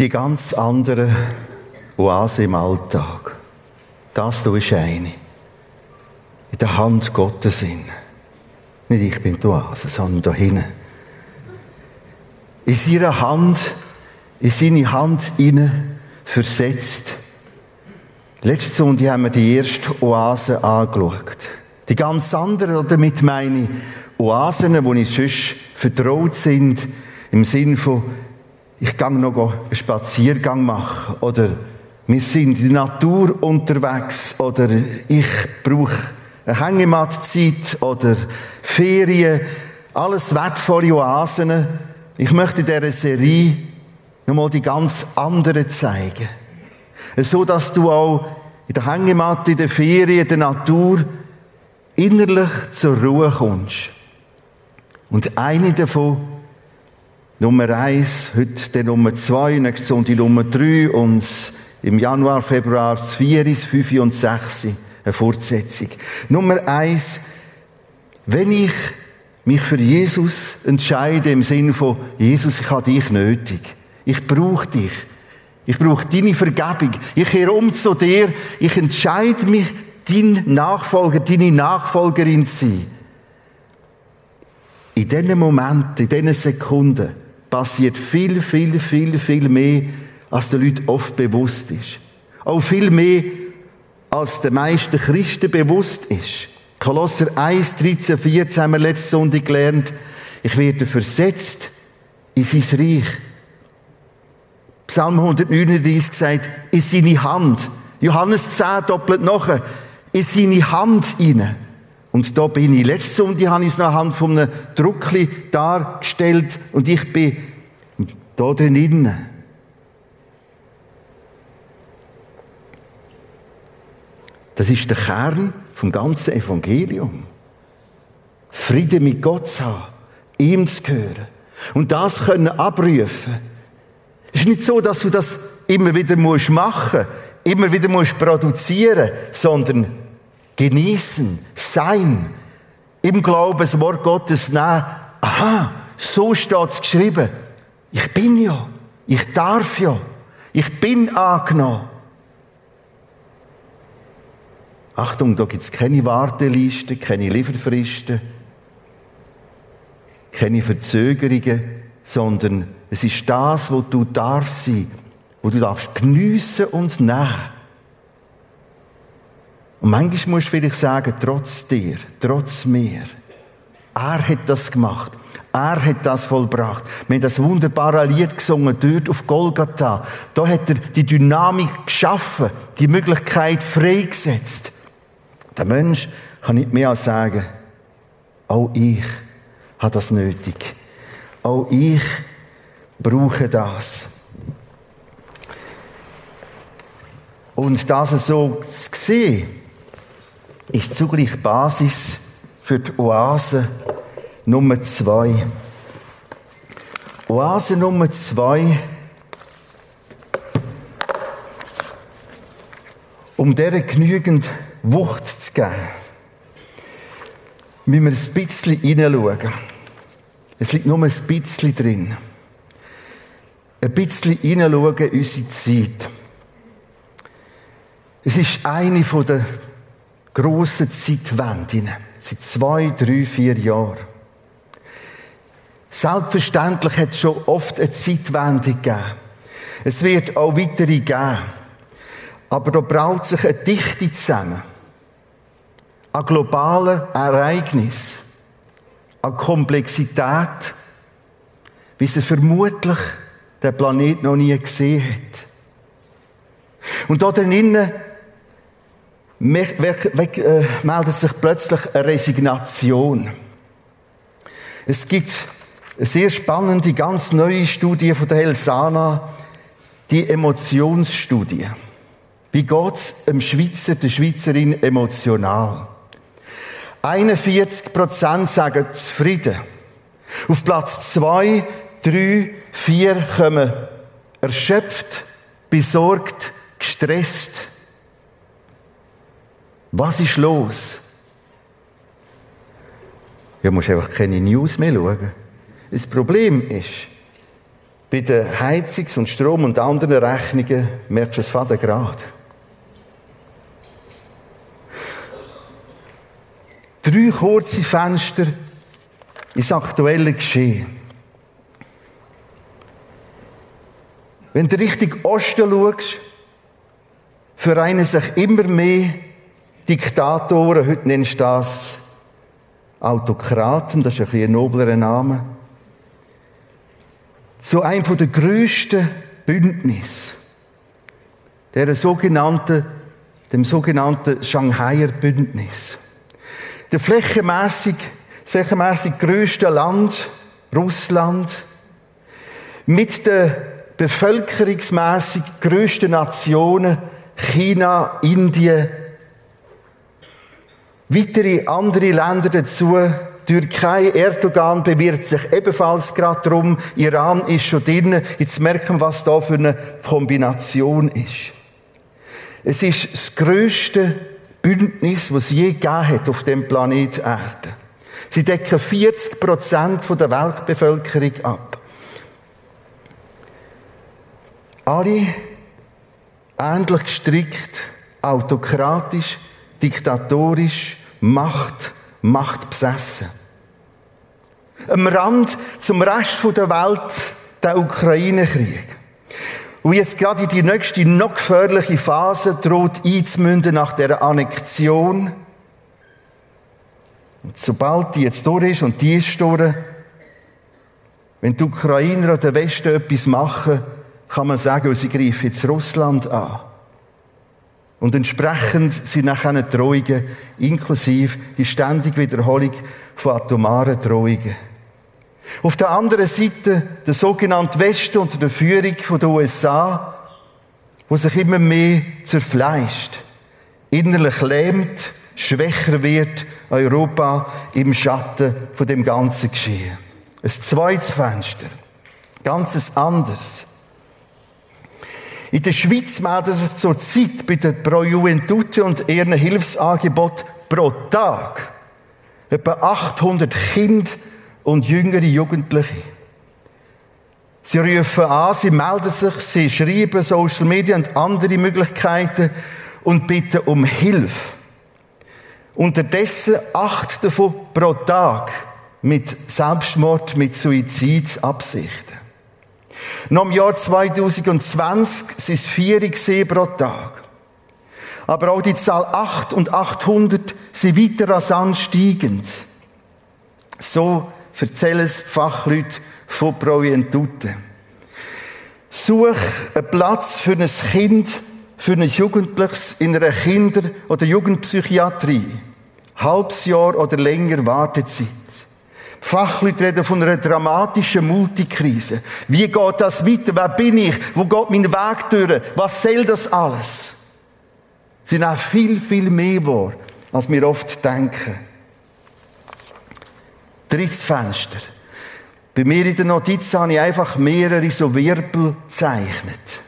Die ganz andere Oase im Alltag. Das hier ist eine. In der Hand Gottes in. Nicht ich bin die Oase, sondern da hinten. In seiner Hand, in seine Hand hinein versetzt. Letzte Sonntag haben wir die erste Oase angeschaut. Die ganz anderen, damit meine Oasen, wo ich sonst vertraut sind, im Sinn von, ich kann noch einen Spaziergang machen oder wir sind in der Natur unterwegs oder ich brauche eine Hängematzeit oder Ferien, alles wertvolle Oasen. Ich möchte in dieser Serie nochmal die ganz anderen zeigen. So dass du auch in der Hängematte, in der Ferien, in der Natur innerlich zur Ruhe kommst. Und eine davon, Nummer eins, heute die Nummer zwei, nächste Sonntag Nummer drei und im Januar, Februar vier, fünf und sechs, eine Fortsetzung. Nummer eins, wenn ich mich für Jesus entscheide im Sinne von, Jesus, ich habe dich nötig. Ich brauche dich. Ich brauche deine Vergebung. Ich kehre um zu dir. Ich entscheide mich, dein Nachfolger, deine Nachfolgerin zu sein. In diesen Momenten, in diesen Sekunden passiert viel, viel, viel, viel mehr, als den Leuten oft bewusst ist. Auch viel mehr, als den meisten Christen bewusst ist. Kolosser 1, 13, 14 haben wir letzte Sonntag gelernt. Ich werde versetzt in sein Reich. Psalm 139 sagt, in seine Hand. Johannes 10 doppelt nachher, in seine Hand hinein. Und da bin ich. Letzte Sonntag habe ich es noch anhand von einem Druckli dargestellt und ich bin da drinnen. Das ist der Kern vom ganzen Evangelium. Friede mit Gott zu haben, ihm zu gehören und das können abrufen. Es ist nicht so, dass du das immer wieder musst machen, immer wieder musst produzieren, sondern genießen, sein, im Glauben das Wort Gottes nehmen. Aha, so steht es geschrieben. Ich bin ja, ich darf ja, ich bin angenommen. Achtung, da gibt es keine Warteliste, keine Lieferfristen, keine Verzögerungen, sondern es ist das, wo du darfst sein, wo du darfst geniessen und nehmen. Und manchmal musst du vielleicht sagen, trotz dir, trotz mir. Er hat das gemacht. Er hat das vollbracht. Wir haben das wunderbare Lied gesungen, dort auf Golgatha. Da hat er die Dynamik geschaffen, die Möglichkeit freigesetzt. Der Mensch kann nicht mehr als sagen, auch ich habe das nötig. Auch ich brauche das. Und das so zu sehen, ist zugleich Basis für die Oase Nummer zwei. Oase Nummer zwei. Um der genügend Wucht zu geben, müssen wir ein bisschen hineinschauen. Es liegt nur ein bisschen drin. Ein bisschen hineinschauen in unsere Zeit. Es ist eine der grossen Zeitwenden. Seit zwei, drei, vier Jahren. Selbstverständlich hat es schon oft eine Zeitwende gegeben. Es wird auch weitere geben. Aber da braucht sich eine Dichte zusammen. An globalen Ereignissen. An Komplexität. Wie sie vermutlich der Planet noch nie gesehen hat. Und da drinnen äh, meldet sich plötzlich eine Resignation. Es gibt eine sehr spannende, ganz neue Studie von der Helsana, die Emotionsstudie. Wie geht's dem Schweizer, der Schweizerin emotional? 41 Prozent sagen zufrieden. Auf Platz 2, 3, 4 kommen erschöpft, besorgt, gestresst. Was ist los? Ja, musst einfach keine News mehr schauen. Das Problem ist, Bei den Heizungs- und Strom- und anderen Rechnungen merkst du es faden Grad. Drei kurze Fenster ins aktuelle Geschehen. Wenn du Richtung Osten schaust, vereinen sich immer mehr Diktatoren, heute nennst du das Autokraten, das ist ein, ein noblerer Name, zu einem der grössten Bündnis, der sogenannten, dem sogenannten Shanghaier Bündnis. Der flächenmässig, flächenmässig grösste Land, Russland, mit den bevölkerungsmässig grössten Nationen, China, Indien, weitere andere Länder dazu, Türkei, Erdogan bewirbt sich ebenfalls gerade darum, Iran ist schon drin. Jetzt merken wir, was da für eine Kombination ist. Es ist das größte Bündnis, was es je gegeben hat auf dem Planet Erde. Sie decken 40 Prozent der Weltbevölkerung ab. Alle ähnlich gestrickt, autokratisch, diktatorisch, Macht, Macht besessen. Am Rand zum Rest der Welt der Ukraine-Krieg. Und jetzt gerade in die nächste, noch gefährliche Phase droht einzumünden nach der Annexion. Und sobald die jetzt durch ist und die ist durch, wenn die Ukrainer oder der Westen etwas machen, kann man sagen, sie greifen jetzt Russland an. Und entsprechend sind nachher Drohungen, inklusive die ständige Wiederholung von atomaren Drohungen. Auf der anderen Seite der sogenannte Westen unter der Führung der USA, wo sich immer mehr zerfleischt, innerlich lähmt, schwächer wird Europa im Schatten von dem ganzen Geschehen. Ein zweites Fenster, ganzes anderes. In der Schweiz melden sich zurzeit bei der Pro Juventute und ihren Hilfsangebot pro Tag etwa 800 Kinder und jüngere Jugendliche. Sie rufen an, sie melden sich, sie schreiben Social Media und andere Möglichkeiten und bitten um Hilfe. Unterdessen acht davon pro Tag mit Selbstmord, mit Suizidabsichten. Noch im Jahr 2020 sind es vier pro Tag. Aber auch die Zahl 8 und 800 sind weiter rasant steigend. So erzählen es Fachleute von Provientute. Such einen Platz für ein Kind, für ein Jugendliches in einer Kinder- oder Jugendpsychiatrie. Halbes Jahr oder länger Wartezeit. Fachleute reden von einer dramatischen Multikrise. Wie geht das weiter? Wer bin ich? Wo geht mein Weg durch? Was soll das alles? Sie sind auch viel, viel mehr wahr, als wir oft denken. Drittes Fenster. Bei mir in der Notiz habe ich einfach mehrere so Wirbel gezeichnet.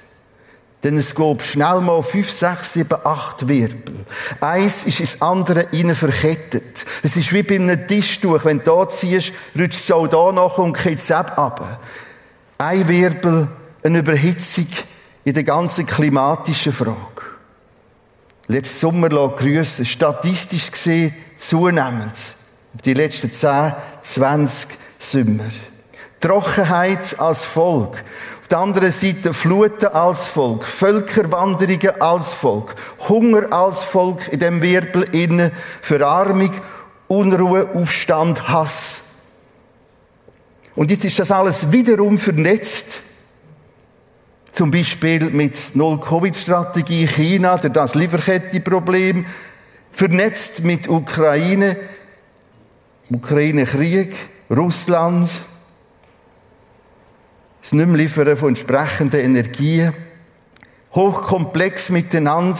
Denn es gab schnell mal fünf, sechs, sieben, acht Wirbel. Eins ist ins andere innen verkettet. Es ist wie bei einem Tischtuch. Wenn du da ziehst, rutscht es auch da nach und geht es ab. Ein Wirbel, eine Überhitzung in der ganzen klimatischen Frage. Letzten Sommer grüßen, statistisch gesehen zunehmend. Die letzten 10, 20 Sommer. Trockenheit als Volk der anderen Seite Fluten als Volk, Völkerwanderungen als Volk, Hunger als Volk in dem Wirbel innen, Verarmung, Unruhe, Aufstand, Hass. Und jetzt ist das alles wiederum vernetzt. Zum Beispiel mit Null-Covid-Strategie China, durch das Lieferkettenproblem, vernetzt mit Ukraine, Ukraine-Krieg, Russland, das Nicht-Liefern von entsprechenden Energien, hochkomplex miteinander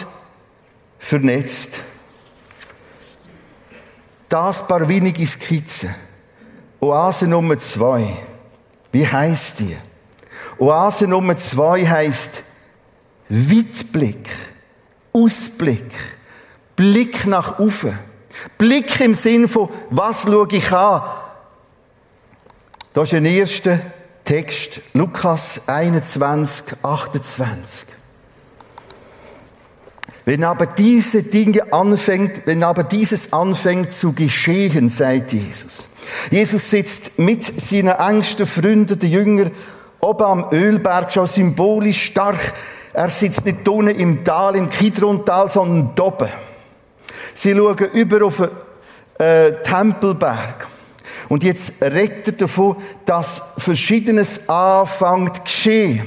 vernetzt. Das paar wenige Skizzen. Oase Nummer zwei. Wie heißt die? Oase Nummer zwei heißt Weitblick, Ausblick, Blick nach oben. Blick im Sinn von, was schaue ich an? Da ist ein erster Text Lukas 21, 28. Wenn aber diese Dinge anfängt, wenn aber dieses anfängt zu geschehen, sagt Jesus. Jesus sitzt mit seinen engsten Freunden, den Jüngern, oben am Ölberg, schon symbolisch stark. Er sitzt nicht unten im Tal, im Kidrontal, sondern oben. Sie schauen über auf den äh, Tempelberg. Und jetzt redet davon, dass Verschiedenes anfängt zu geschehen.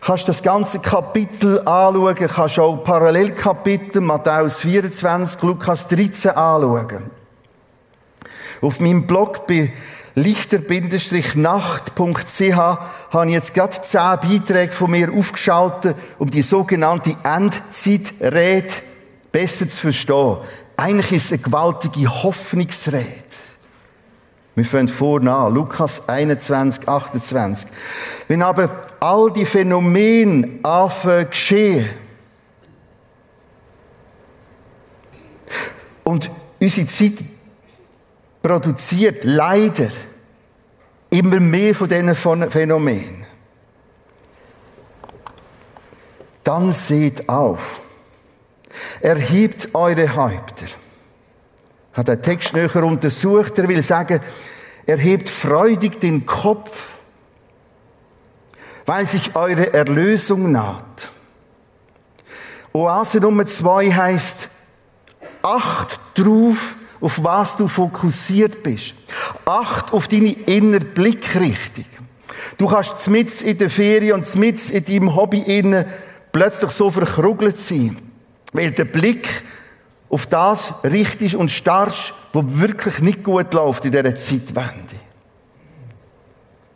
Kannst das ganze Kapitel anschauen, kannst auch Parallelkapitel, Matthäus 24, Lukas 13 anschauen. Auf meinem Blog bei lichter-nacht.ch habe ich jetzt gerade zehn Beiträge von mir aufgeschaltet, um die sogenannte Endzeitrede besser zu verstehen. Eigentlich ist es eine gewaltige Hoffnungsrede. Wir fangen vorne an, Lukas 21, 28. Wenn aber all die Phänomene anfangen geschehen und unsere Zeit produziert leider immer mehr von diesen Phänomenen, dann seht auf. Erhebt eure Häupter hat der Text näher untersucht. Er will sagen, er hebt freudig den Kopf, weil sich eure Erlösung naht. Oase Nummer zwei heißt, acht drauf, auf was du fokussiert bist. Acht auf deine innere Blickrichtung. Du kannst mit in der Ferien und mit in deinem Hobby innen plötzlich so verkrugelt sein, weil der Blick auf das richtest und starrst, was wirklich nicht gut läuft in dieser Zeitwende.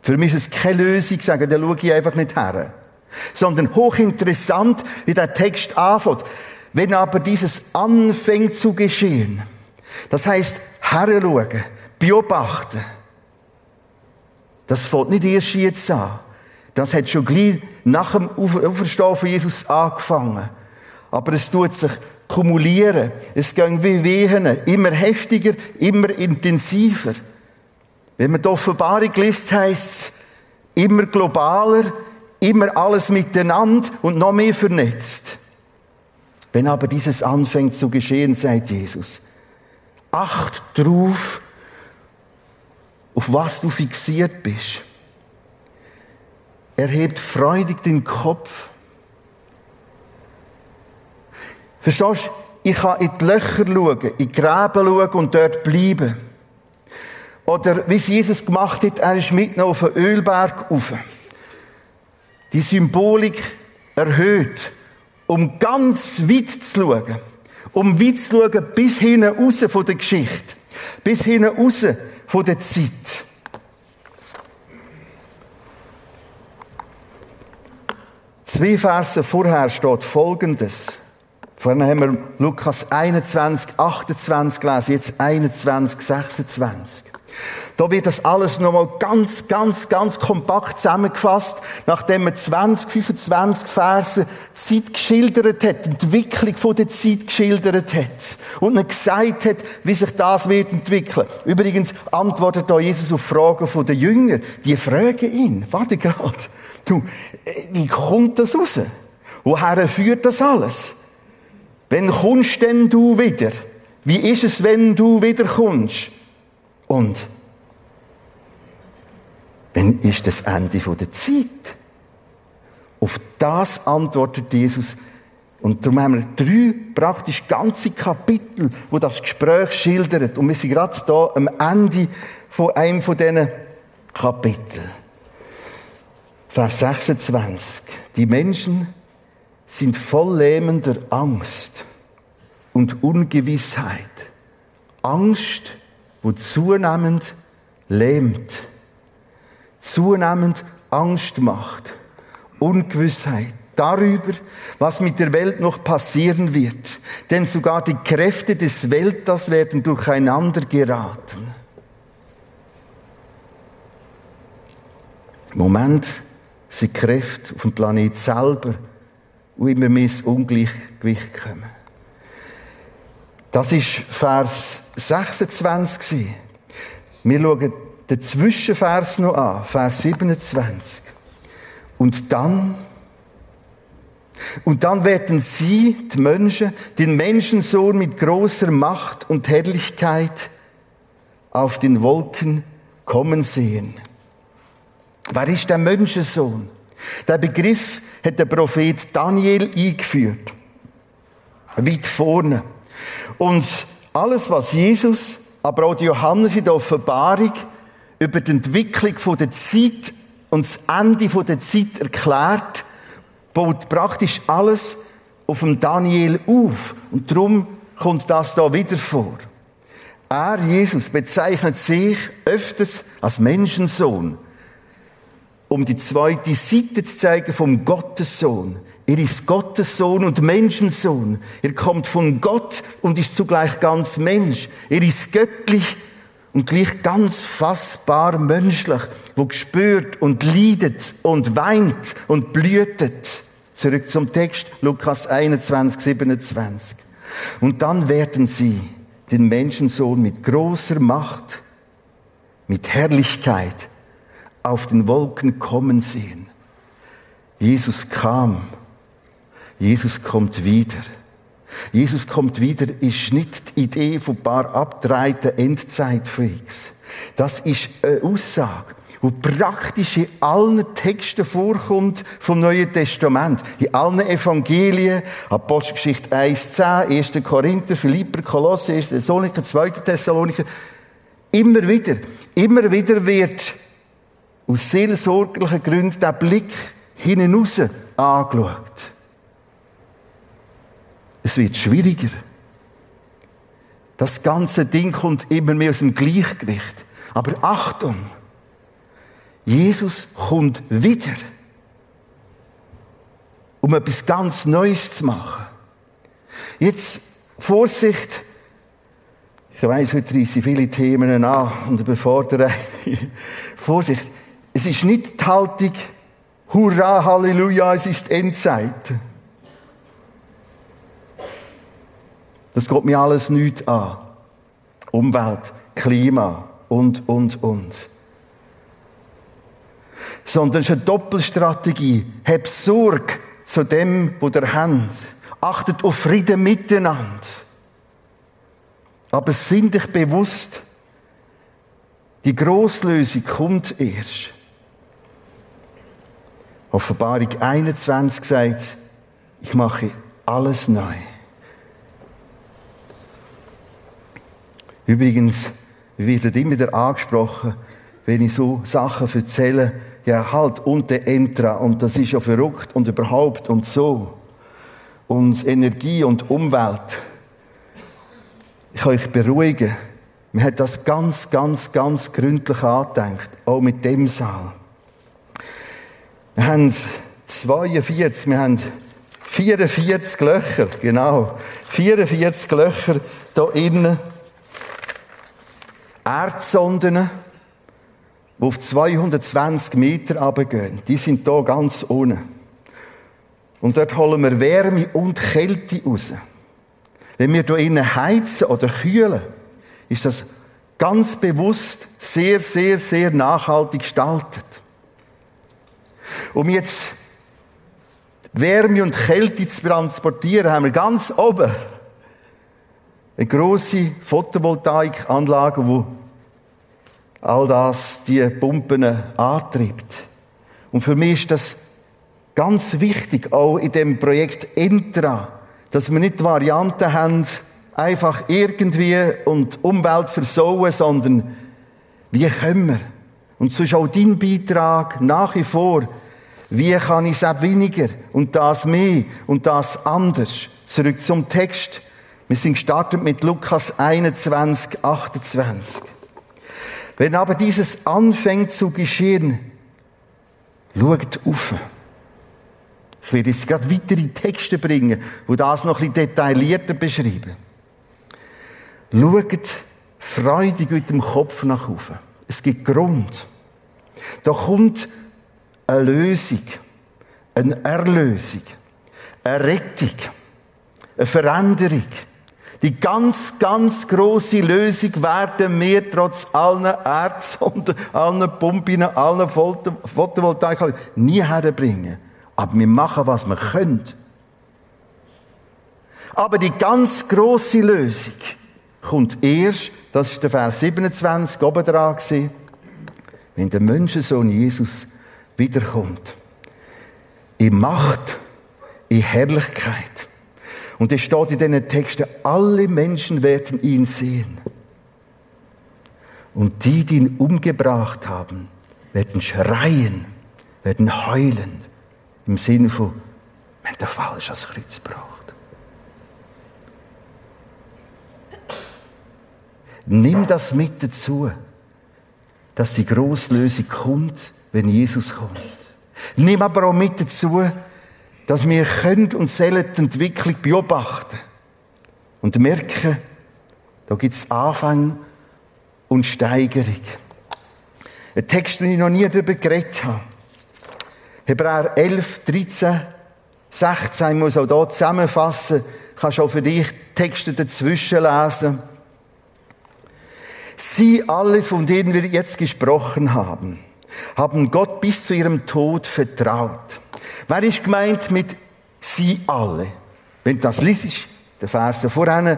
Für mich ist es keine Lösung, sagen, da schaue ich einfach nicht her. Sondern hochinteressant, wie der Text anfängt. Wenn aber dieses anfängt zu geschehen, das heißt, heranschauen, beobachten, das fängt nicht erst jetzt an. Das hat schon gleich nach dem Auferstehen von Jesus angefangen. Aber es tut sich kumulieren. Es geht wie Wehen, immer heftiger, immer intensiver. Wenn man die Offenbarung liest, heisst es immer globaler, immer alles miteinander und noch mehr vernetzt. Wenn aber dieses anfängt zu geschehen, sagt Jesus, acht drauf, auf was du fixiert bist. Er hebt freudig den Kopf Verstehst du? Ich kann in die Löcher schauen, in die Gräben schauen und dort bleiben. Oder wie es Jesus gemacht hat, er ist mitten auf den Ölberg rauf. Die Symbolik erhöht, um ganz weit zu schauen. Um weit zu schauen, bis hinten raus von der Geschichte. Bis hinten raus von der Zeit. Zwei Verse vorher steht Folgendes. Vorhin haben wir Lukas 21, 28 gelesen, jetzt 21, 26. Da wird das alles nochmal ganz, ganz, ganz kompakt zusammengefasst, nachdem man 20, 25 Verse Zeit geschildert hat, die Entwicklung von der Zeit geschildert hat und dann gesagt hat, wie sich das wird entwickeln. Übrigens antwortet da Jesus auf Fragen von den Jüngern. Die fragen ihn, warte gerade, du, äh, wie kommt das raus? Woher führt das alles? Wenn kommst denn du wieder? Wie ist es, wenn du wieder kommst? Und wenn ist das Ende der Zeit? Auf das antwortet Jesus. Und darum haben wir drei praktisch ganze Kapitel, wo das Gespräch schildert. Und wir sind gerade da am Ende von einem von diesen Kapiteln. Vers 26. Die Menschen sind voll lähmender Angst und Ungewissheit. Angst, wo zunehmend lähmt, zunehmend Angst macht, Ungewissheit darüber, was mit der Welt noch passieren wird. Denn sogar die Kräfte des Weltas werden durcheinander geraten. Moment sind Kräfte auf dem Planet selber und immer mehr ins Ungleichgewicht kommen. Das ist Vers 26. Wir schauen den Zwischenvers noch an, Vers 27. Und dann, und dann werden sie, die Menschen, den Menschensohn mit großer Macht und Herrlichkeit auf den Wolken kommen sehen. Wer ist der Menschensohn? Der Begriff hat der Prophet Daniel eingeführt. Weit vorne. Und alles, was Jesus, aber auch Johannes in der Offenbarung über die Entwicklung der Zeit und das Ende der Zeit erklärt, baut praktisch alles auf dem Daniel auf. Und darum kommt das da wieder vor. Er, Jesus, bezeichnet sich öfters als Menschensohn, um die zweite Seite zu zeigen vom Gottessohn. Er ist Gottessohn und Menschensohn. Er kommt von Gott und ist zugleich ganz Mensch. Er ist göttlich und gleich ganz fassbar menschlich, wo gespürt und leidet und weint und blühtet. Zurück zum Text, Lukas 21, 27. Und dann werden sie den Menschensohn mit großer Macht, mit Herrlichkeit auf den Wolken kommen sehen. Jesus kam Jesus kommt wieder. Jesus kommt wieder ist nicht die Idee von ein paar abgedrehten Endzeitfreaks. Das ist eine Aussage, die praktisch in allen Texten vorkommt vom Neuen Testament. In allen Evangelien, Apostelgeschichte 1, 10, 1. Korinther, Philipper, Kolosser, 1. Thessaloniker, 2. Thessaloniker. Immer wieder, immer wieder wird aus seelsorglichen Gründen der Blick hinaus angeschaut. Es wird schwieriger. Das ganze Ding kommt immer mehr aus dem Gleichgewicht. Aber Achtung! Jesus kommt wieder, um etwas ganz Neues zu machen. Jetzt Vorsicht! Ich weiß, heute reissen viele Themen an und überfordere Vorsicht! Es ist nicht die Haltung, Hurra, Halleluja, es ist Endzeit. Das geht mir alles nicht an. Umwelt, Klima und, und, und. Sondern es ist eine Doppelstrategie. Hab Sorge zu dem, wo der Hand. Achtet auf Frieden miteinander. Aber sind dich bewusst, die Grosslösung kommt erst. Offenbarung 21 sagt, ich mache alles neu. Übrigens wird immer wieder angesprochen, wenn ich so Sachen erzähle, ja halt und der Entra und das ist ja verrückt und überhaupt und so. Und Energie und Umwelt. Ich kann euch beruhigen, man hat das ganz, ganz, ganz gründlich angedenkt, auch mit dem Saal. Wir haben 42, wir haben 44 Löcher, genau. 44 Löcher da innen Erdsonden, die auf 220 Meter runtergehen. Die sind hier ganz unten. Und dort holen wir Wärme und Kälte raus. Wenn wir hier innen heizen oder kühlen, ist das ganz bewusst sehr, sehr, sehr nachhaltig gestaltet. Um jetzt Wärme und Kälte zu transportieren, haben wir ganz oben eine grosse Photovoltaikanlage, die all das, die Pumpen antreibt. Und für mich ist das ganz wichtig, auch in dem Projekt Entra, dass wir nicht die Variante haben, einfach irgendwie und Umwelt versauen, sondern wie können wir? Und so ist auch dein Beitrag nach wie vor, wie kann ich es auch weniger und das mehr und das anders? Zurück zum Text. Wir sind gestartet mit Lukas 21, 28. Wenn aber dieses anfängt zu geschehen, schaut auf. Ich werde jetzt gerade weitere Texte bringen, wo das noch ein bisschen detaillierter beschreiben. Schaut freudig mit dem Kopf nach oben. Es gibt Grund. Da kommt eine Lösung, eine Erlösung, eine Rettung, eine Veränderung. Die ganz, ganz große Lösung werden wir trotz allen Erdsonden, allen Pumpen, allen Photovoltaik nie herbringen. Aber wir machen, was wir können. Aber die ganz große Lösung kommt erst, das ist der Vers 27 oben dran wenn der Menschensohn Jesus wiederkommt. In Macht, in Herrlichkeit. Und es steht in diesen Texten, alle Menschen werden ihn sehen. Und die, die ihn umgebracht haben, werden schreien, werden heulen. Im Sinne von, wenn der falsch als Kreuz braucht. Nimm das mit dazu, dass die Grosslösung kommt, wenn Jesus kommt. Nimm aber auch mit dazu, dass wir können und sollen die Entwicklung beobachten und merken, da gibt es Anfang und Steigerung. Ein Text, den ich noch nie darüber geredet habe. Hebräer 11, 13, 16, ich muss auch hier zusammenfassen, kannst auch für dich Texte dazwischen lesen. Sie alle, von denen wir jetzt gesprochen haben, haben Gott bis zu ihrem Tod vertraut. Wer ist gemeint mit sie alle? Wenn das liest, der Vers vorhin,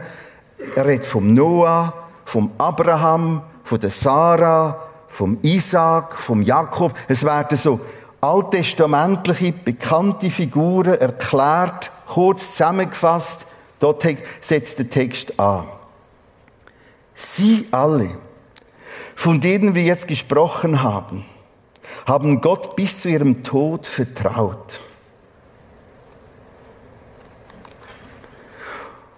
er redet vom Noah, vom Abraham, von der Sarah, vom Isaac, vom Jakob. Es werden so alttestamentliche, bekannte Figuren erklärt, kurz zusammengefasst. Dort setzt der Text an. Sie alle, von denen wir jetzt gesprochen haben, haben Gott bis zu ihrem Tod vertraut.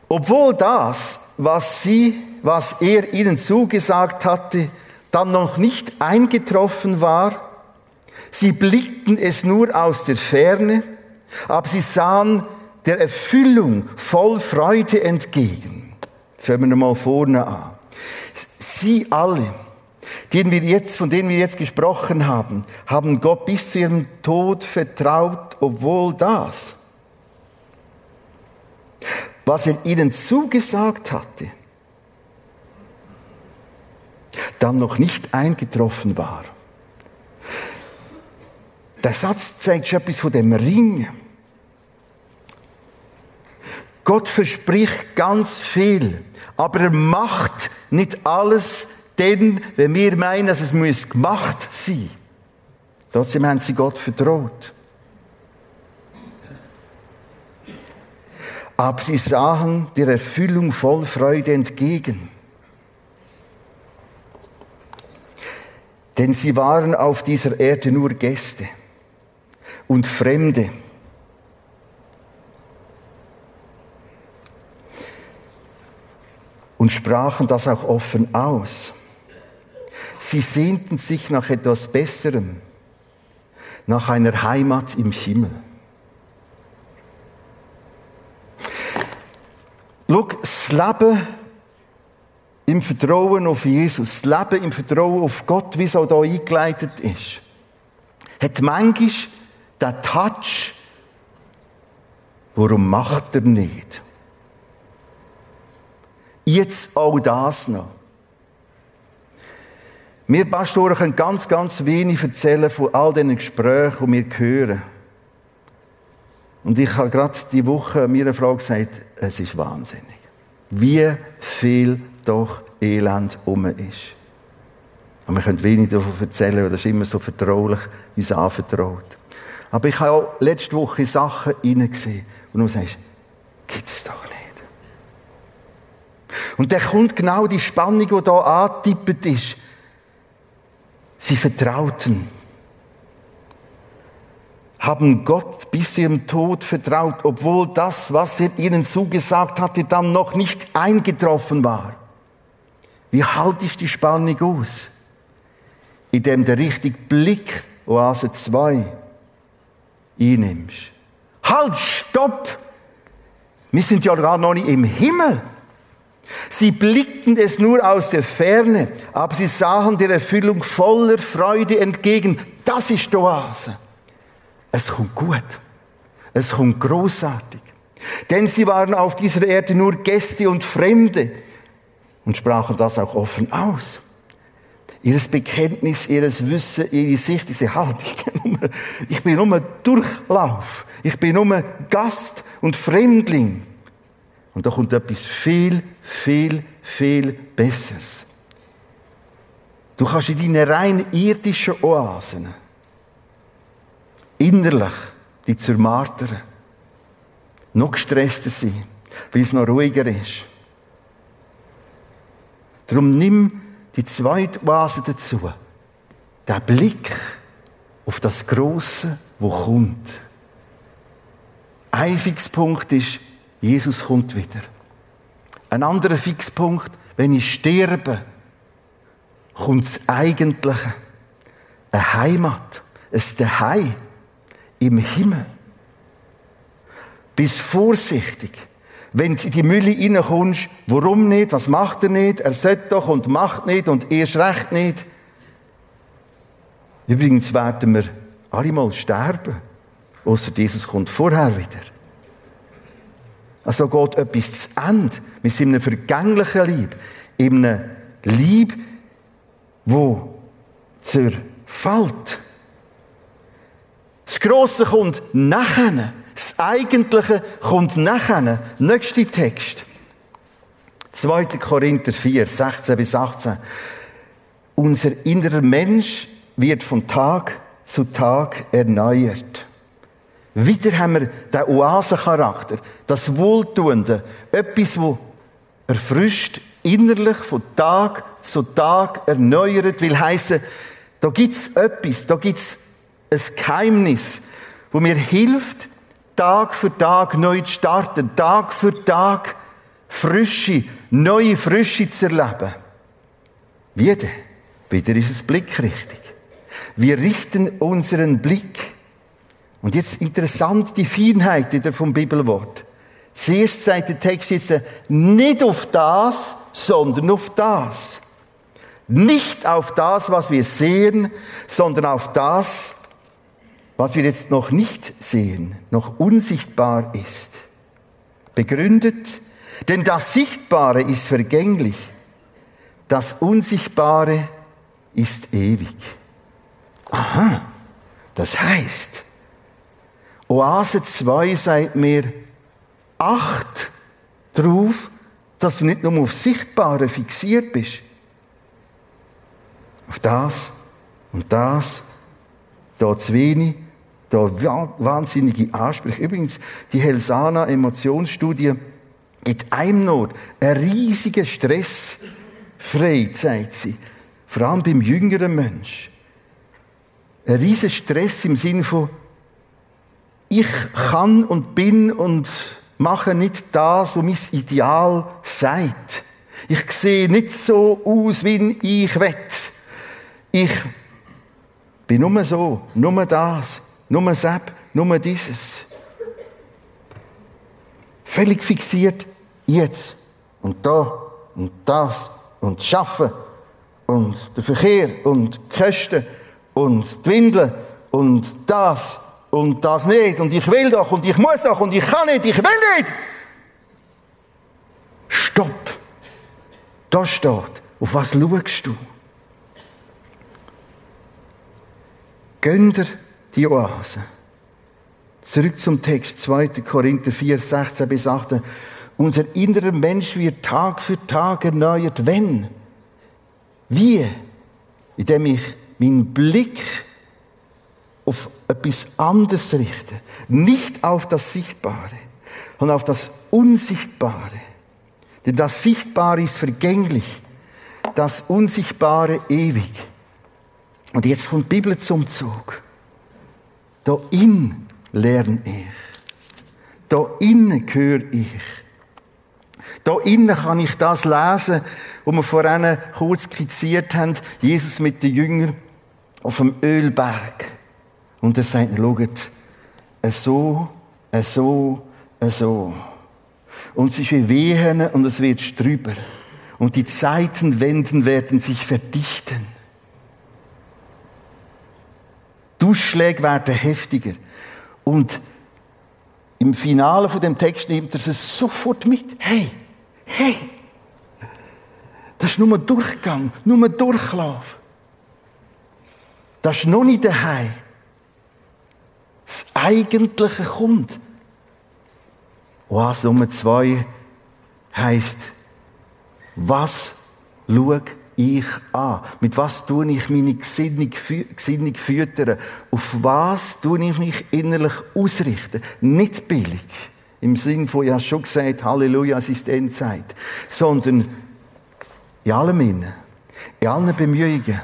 Obwohl das, was sie, was er ihnen zugesagt hatte, dann noch nicht eingetroffen war, sie blickten es nur aus der Ferne, aber sie sahen der Erfüllung voll Freude entgegen. Fangen wir mal vorne an. Sie alle, denen wir jetzt, von denen wir jetzt gesprochen haben, haben Gott bis zu ihrem Tod vertraut, obwohl das, was er ihnen zugesagt hatte, dann noch nicht eingetroffen war. Der Satz zeigt schon etwas von dem Ring. Gott verspricht ganz viel, aber er macht nicht alles denn, wenn wir meinen, dass es muss gemacht sein trotzdem haben sie Gott vertraut. Aber sie sahen der Erfüllung voll Freude entgegen. Denn sie waren auf dieser Erde nur Gäste und Fremde. Und sprachen das auch offen aus. Sie sehnten sich nach etwas Besserem, nach einer Heimat im Himmel. Schau, das Leben im Vertrauen auf Jesus, das Leben im Vertrauen auf Gott, wie es auch hier eingeleitet ist, hat manchmal den Touch, warum macht er nicht? Jetzt auch das noch. Wir Pastoren können ganz, ganz wenig erzählen von all diesen Gesprächen, die wir hören. Und ich habe gerade die Woche meiner Frau gesagt, es ist wahnsinnig. Wie viel doch Elend um ist. Und wir können wenig davon erzählen, weil das ist immer so vertraulich, uns anvertraut. Aber ich habe auch letzte Woche Sachen hineingesehen, wo du sagst, gibt's doch nicht. Und da kommt genau die Spannung, die hier angetippt ist. Sie vertrauten, haben Gott bis ihrem Tod vertraut, obwohl das, was er ihnen zugesagt hatte, dann noch nicht eingetroffen war. Wie halte ich die Spannung aus? Indem der richtige Blick, Oase 2, einnimmst. Halt, stopp! Wir sind ja gar noch nicht im Himmel. Sie blickten es nur aus der Ferne, aber sie sahen der Erfüllung voller Freude entgegen. Das ist die Oase. Es kommt gut. Es kommt großartig. Denn sie waren auf dieser Erde nur Gäste und Fremde und sprachen das auch offen aus. Ihres Bekenntnis, ihres Wissen, ihre Sicht, diese Halt, ich bin nur, ich bin nur Durchlauf. Ich bin nur Gast und Fremdling. Und da kommt etwas viel, viel, viel Besseres. Du kannst in deinen rein irdischen Oasen innerlich die zermartern, noch gestresster sein, weil es noch ruhiger ist. Darum nimm die zweite Oase dazu. Der Blick auf das Große, wo kommt. Ein Fixpunkt ist, Jesus kommt wieder. Ein anderer Fixpunkt, wenn ich sterbe, kommt das Eigentliche. Eine Heimat, ein Daheim im Himmel. Bist vorsichtig. Wenn du in die Mülle reinkommst, warum nicht, was macht er nicht, er sollte doch und macht nicht und erst recht nicht. Übrigens werden wir alle mal sterben, außer Jesus kommt vorher wieder. Also geht etwas zu Ende. Wir sind in einem vergänglichen Lieb, in einem Lieb, wo zerfällt. Das Grosse kommt nachher. Das Eigentliche kommt nachher. Nächster Text. 2. Korinther 4, 16 bis 18. Unser innerer Mensch wird von Tag zu Tag erneuert. Wieder haben wir den Oasencharakter, das Wohltuende, etwas, wo erfrischt, innerlich von Tag zu Tag erneuert, will heißen, da gibt's etwas, da gibt's ein Geheimnis, wo mir hilft, Tag für Tag neu zu starten, Tag für Tag frische, neue Frische zu erleben. Wie denn? Wieder ist es blickrichtig. Wir richten unseren Blick. Und jetzt interessant die Feinheit wieder vom Bibelwort. Zuerst sagt der Text jetzt nicht auf das, sondern auf das. Nicht auf das, was wir sehen, sondern auf das, was wir jetzt noch nicht sehen, noch unsichtbar ist. Begründet, denn das Sichtbare ist vergänglich, das Unsichtbare ist ewig. Aha, das heißt, Oase 2 sagt mir, acht darauf, dass du nicht nur auf Sichtbare fixiert bist. Auf das und das, da zu wenig, da wahnsinnige Ansprüche. Übrigens, die Helsana Emotionsstudie gibt einem nur einen riesigen Stress frei, zeigt sie. Vor allem beim jüngeren Mensch. Ein riesiger Stress im Sinne von, ich kann und bin und mache nicht das, was mein Ideal sagt. Ich sehe nicht so aus, wie ich will. Ich bin nur so, nur das, nur Sepp, nur dieses. Völlig fixiert jetzt und da und das und Schaffen und der Verkehr und die Kosten und die Windeln und das und das nicht und ich will doch und ich muss doch und ich kann nicht, ich will nicht. Stopp. Da steht, auf was schaust du? Gönn dir die Oase. Zurück zum Text 2. Korinther 4, 16 bis 18. Unser innerer Mensch wird Tag für Tag erneuert. Wenn? Wie? Indem ich meinen Blick auf etwas anderes richten. Nicht auf das Sichtbare, sondern auf das Unsichtbare. Denn das Sichtbare ist vergänglich, das Unsichtbare ewig. Und jetzt kommt die Bibel zum Zug. Da in lerne ich. Da innen höre ich. Da innen kann ich das lesen, was wir vorhin kurz skizziert haben. Jesus mit den Jüngern auf dem Ölberg. Und er sagt, schaut, so, so, so. Und es ist wie Wehen und es wird strüber. Und die Zeitenwenden werden sich verdichten. Duschschläge werden heftiger. Und im Finale von dem Text nimmt er es sofort mit. Hey, hey, das ist nur ein Durchgang, nur ein Durchlauf. Das ist noch nicht daheim. Eigentliche kommt. Oase Nummer zwei heisst, was schaue ich an? Mit was tue ich meine Gesinnung, füttern? Auf was tue ich mich innerlich ausrichten? Nicht billig. Im Sinn von, ja schon gesagt, Halleluja, es ist Endzeit. Sondern in allem innen. In allen Bemühungen.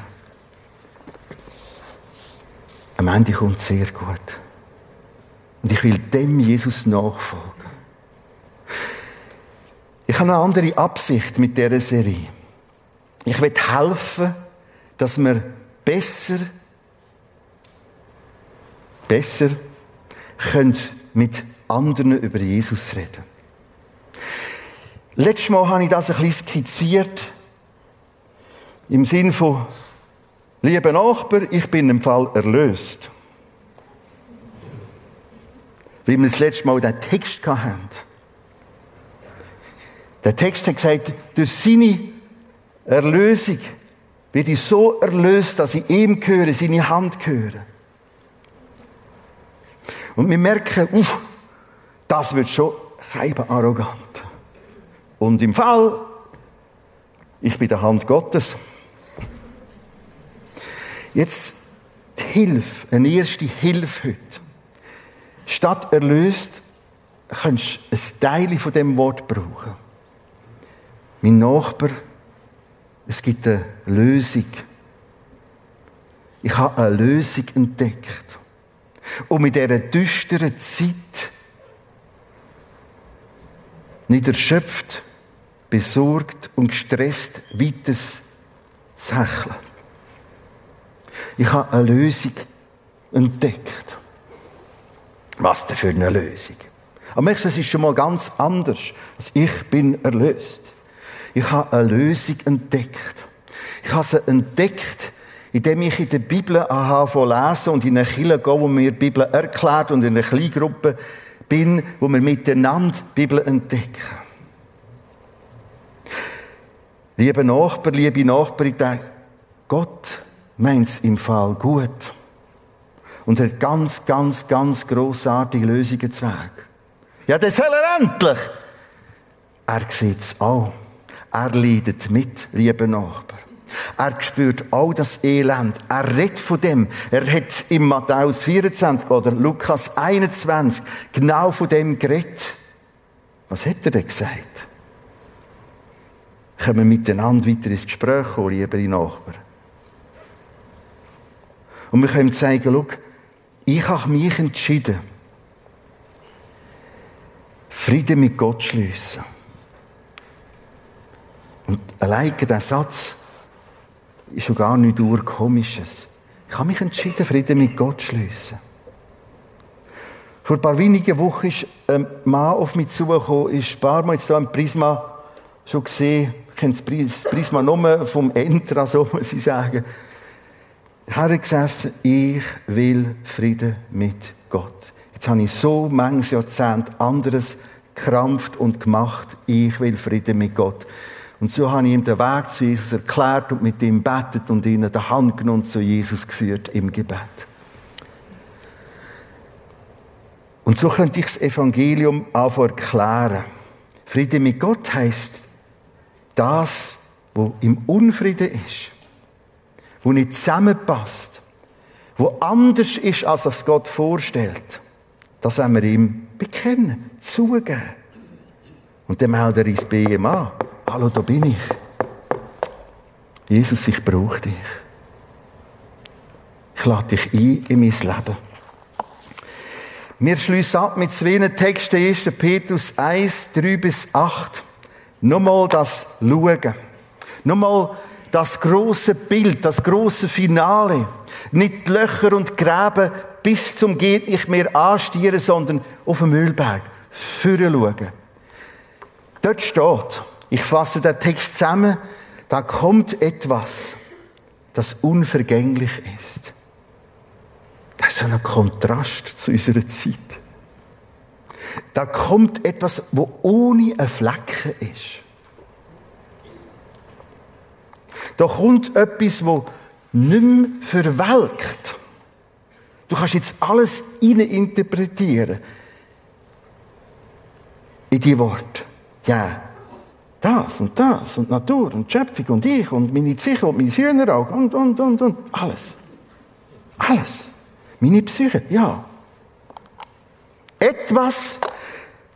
Am Ende kommt es sehr gut. Und ich will dem Jesus nachfolgen. Ich habe eine andere Absicht mit dieser Serie. Ich will helfen, dass wir besser, besser können mit anderen über Jesus reden. Letztes Mal habe ich das ein bisschen skizziert. Im Sinn von, lieber Nachbar, ich bin im Fall erlöst. Wie wir das letzte Mal den Text hatten. Der Text hat gesagt, durch seine Erlösung werde ich so erlöst, dass ich ihm gehöre, seine Hand gehöre. Und wir merken, uff, das wird schon scheibe arrogant. Und im Fall, ich bin der Hand Gottes. Jetzt die Hilfe, eine erste Hilfe heute. Statt erlöst, kannst du ein Teil von dem Wort brauchen. Mein Nachbar, es gibt eine Lösung. Ich habe eine Lösung entdeckt. Um in dieser düsteren Zeit nicht erschöpft, besorgt und gestresst weiter zu hecheln. Ich habe eine Lösung entdeckt. Was denn für eine Lösung? Aber merkst du, es ist schon mal ganz anders. Also ich bin erlöst. Ich habe eine Lösung entdeckt. Ich habe sie entdeckt, indem ich in der Bibel anfange lesen und in eine Kirche gehe, wo mir die Bibel erklärt und in einer Kleingruppe bin, wo wir miteinander die Bibel entdecken. Liebe Nachbar, liebe Nachbarin, Gott meint es im Fall gut. Und hat ganz, ganz, ganz grossartige Lösungen zu Weg. Ja, das soll er endlich. Er sieht es auch. Er leidet mit, lieber Nachbar. Er spürt all das Elend. Er redet von dem. Er hat im Matthäus 24 oder Lukas 21 genau von dem geredet. Was hat er denn gesagt? Können wir miteinander weiter ins Gespräch kommen, liebe Nachbar? Und wir können zeigen, schau, ich habe mich entschieden, Frieden mit Gott zu schliessen. Und allein der Satz ist schon gar nichts Urkomisches. Ich habe mich entschieden, Frieden mit Gott zu schliessen. Vor ein paar wenigen Wochen ist ein Mann auf mich zugekommen, ist ein paar Mal jetzt hier im Prisma schon gesehen, ich kenne das Prisma nur vom Entra, so muss ich sagen. Er hat gesagt, ich will Frieden mit Gott. Jetzt habe ich so manches Jahrzehnt anderes krampft und gemacht. Ich will Frieden mit Gott. Und so habe ich ihm den Weg zu Jesus erklärt und mit ihm betet und ihn die Hand genommen zu Jesus geführt im Gebet. Und so könnte ich das Evangelium auch erklären. Friede mit Gott heißt das, wo im Unfrieden ist, wo nicht zusammenpasst, wo anders ist, als es Gott vorstellt. Das wollen wir ihm bekennen, zugeben. Und dann meldet er ihm an. Hallo, da bin ich. Jesus, ich brauche dich. Ich lade dich ein in mein Leben. Wir schließen ab mit zwei Texten, 1. Petrus 1, 3 bis 8. Nochmal das Schauen. Nochmal das große Bild, das große Finale. Nicht Löcher und Gräben bis zum geht nicht mehr anstieren, sondern auf dem Müllberg. Führen schauen. Dort steht, ich fasse den Text zusammen. Da kommt etwas, das unvergänglich ist. Das ist so ein Kontrast zu unserer Zeit. Da kommt etwas, wo ohne ein Flecken ist. Da kommt etwas, wo nicht mehr verwelkt. Du kannst jetzt alles interpretieren in die Worte. Ja, das und das und Natur und Schöpfung und ich und meine Ziche und mein Hühnerauge und, und, und, und. Alles. Alles. Meine Psyche, ja. Etwas,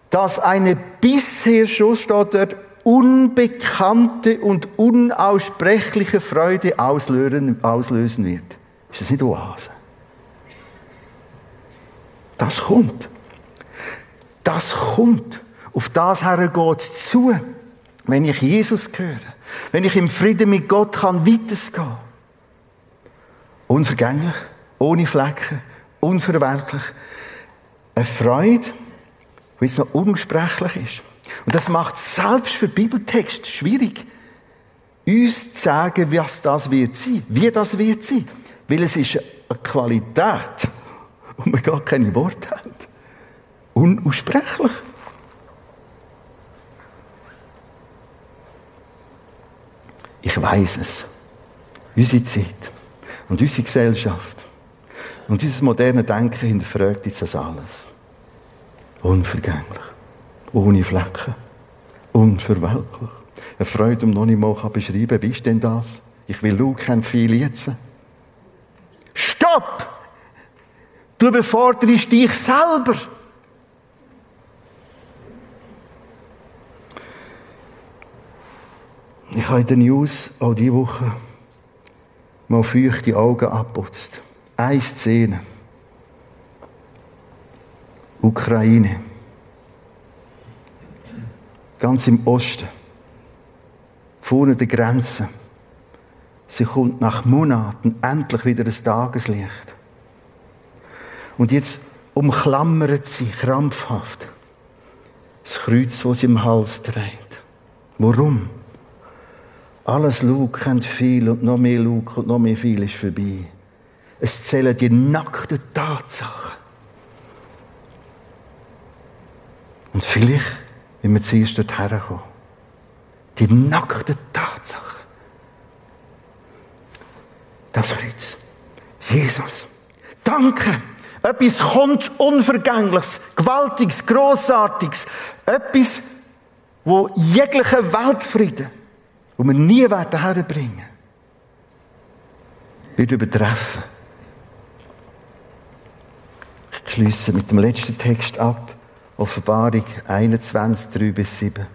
das eine bisher schon steht dort, unbekannte und unaussprechliche Freude auslösen, wird. Ist das nicht Oase? Das kommt. Das kommt. Auf das her geht zu, wenn ich Jesus höre. Wenn ich im Frieden mit Gott kann weitergehen. Unvergänglich, ohne Flecken, unverwerklich. Eine Freude, wie es noch ungesprechlich ist. Und das macht selbst für Bibeltext schwierig, uns zu sagen, was das wird sein, wie das wird sein. Weil es ist eine Qualität, wo man gar keine Worte hat. Unaussprechlich. Ich weiß es. Unsere Zeit und unsere Gesellschaft und unser modernes Denken hinterfragt jetzt das alles. Unvergänglich. Ohne Flecken. Unverwelklich. Eine Freude, um noch nicht mal beschreiben kann. Wie ist denn das? Ich will Luke viel jetzt. Stopp! Du überforderst dich selber. Ich habe in den News auch diese Woche mal feuchte Augen abputzt. Eine Szene. Ukraine. Ganz im Osten. Vorne der Grenze. Sie kommt nach Monaten endlich wieder das Tageslicht. Und jetzt umklammert sie krampfhaft das Kreuz, das sie im Hals trägt. Warum? Alles Lug kennt viel und noch mehr Lug und noch mehr viel ist vorbei. Es zählen die nackten Tatsachen. Und vielleicht, wenn wir zuerst dorthin kommen, die nackten Tatsachen. Das Kreuz. Jesus. Danke. Etwas kommt Unvergängliches, Gewaltiges, Grossartiges. Etwas, wo jegliche Weltfrieden wo wir nie werden herbringen, wird übertreffen. Ich schließe mit dem letzten Text ab, Offenbarung 21, 3 bis 7.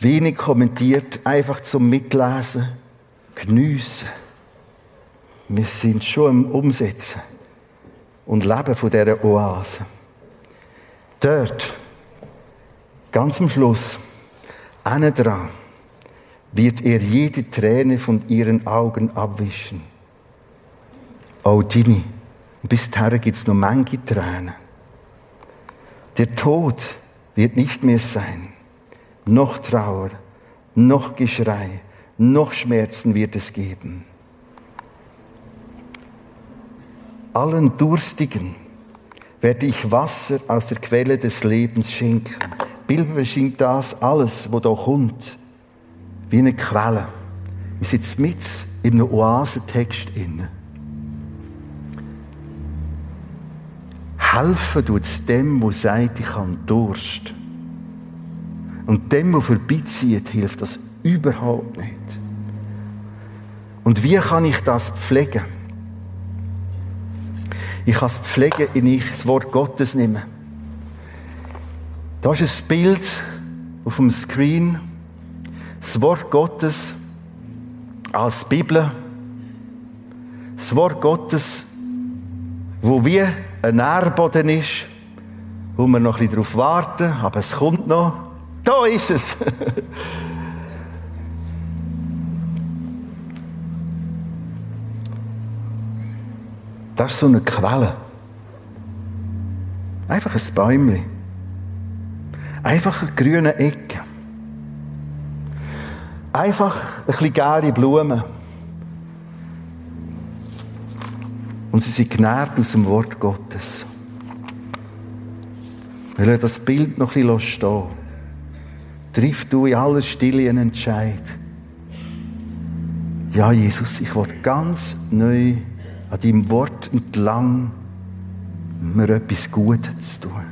Wenig kommentiert, einfach zum Mitlesen, geniessen. Wir sind schon im Umsetzen und leben von dieser Oase. Dort, ganz am Schluss, einen dran, wird er jede Träne von ihren Augen abwischen. Auch deine. Bis dahin gibt es noch manche Tränen. Der Tod wird nicht mehr sein. Noch Trauer, noch Geschrei, noch Schmerzen wird es geben. Allen Durstigen werde ich Wasser aus der Quelle des Lebens schenken. Bilder beschinkt das alles, wo da kommt wie eine Quelle. Wir sind mit in einem Oasentext inne. Helfen tut es dem, der sagt, ich habe Durst. Und dem, der vorbeizieht, hilft das überhaupt nicht. Und wie kann ich das pflegen? Ich kann es pflegen, indem ich das Wort Gottes nehme. Da ist ein Bild auf dem Screen das Wort Gottes als Bibel, das Wort Gottes, wo wie ein Nährboden ist, wo wir noch ein bisschen darauf warten, aber es kommt noch. Da ist es. Das ist so eine Quelle. Einfach ein Bäumchen. Einfach eine grüne Ecke. Einfach ein bisschen gelbe Blumen. Und sie sind genährt aus dem Wort Gottes. Wir lassen das Bild noch ein bisschen stehen. Triff du in aller Stille einen Entscheid. Ja, Jesus, ich will ganz neu an deinem Wort entlang mir etwas Gutes tun.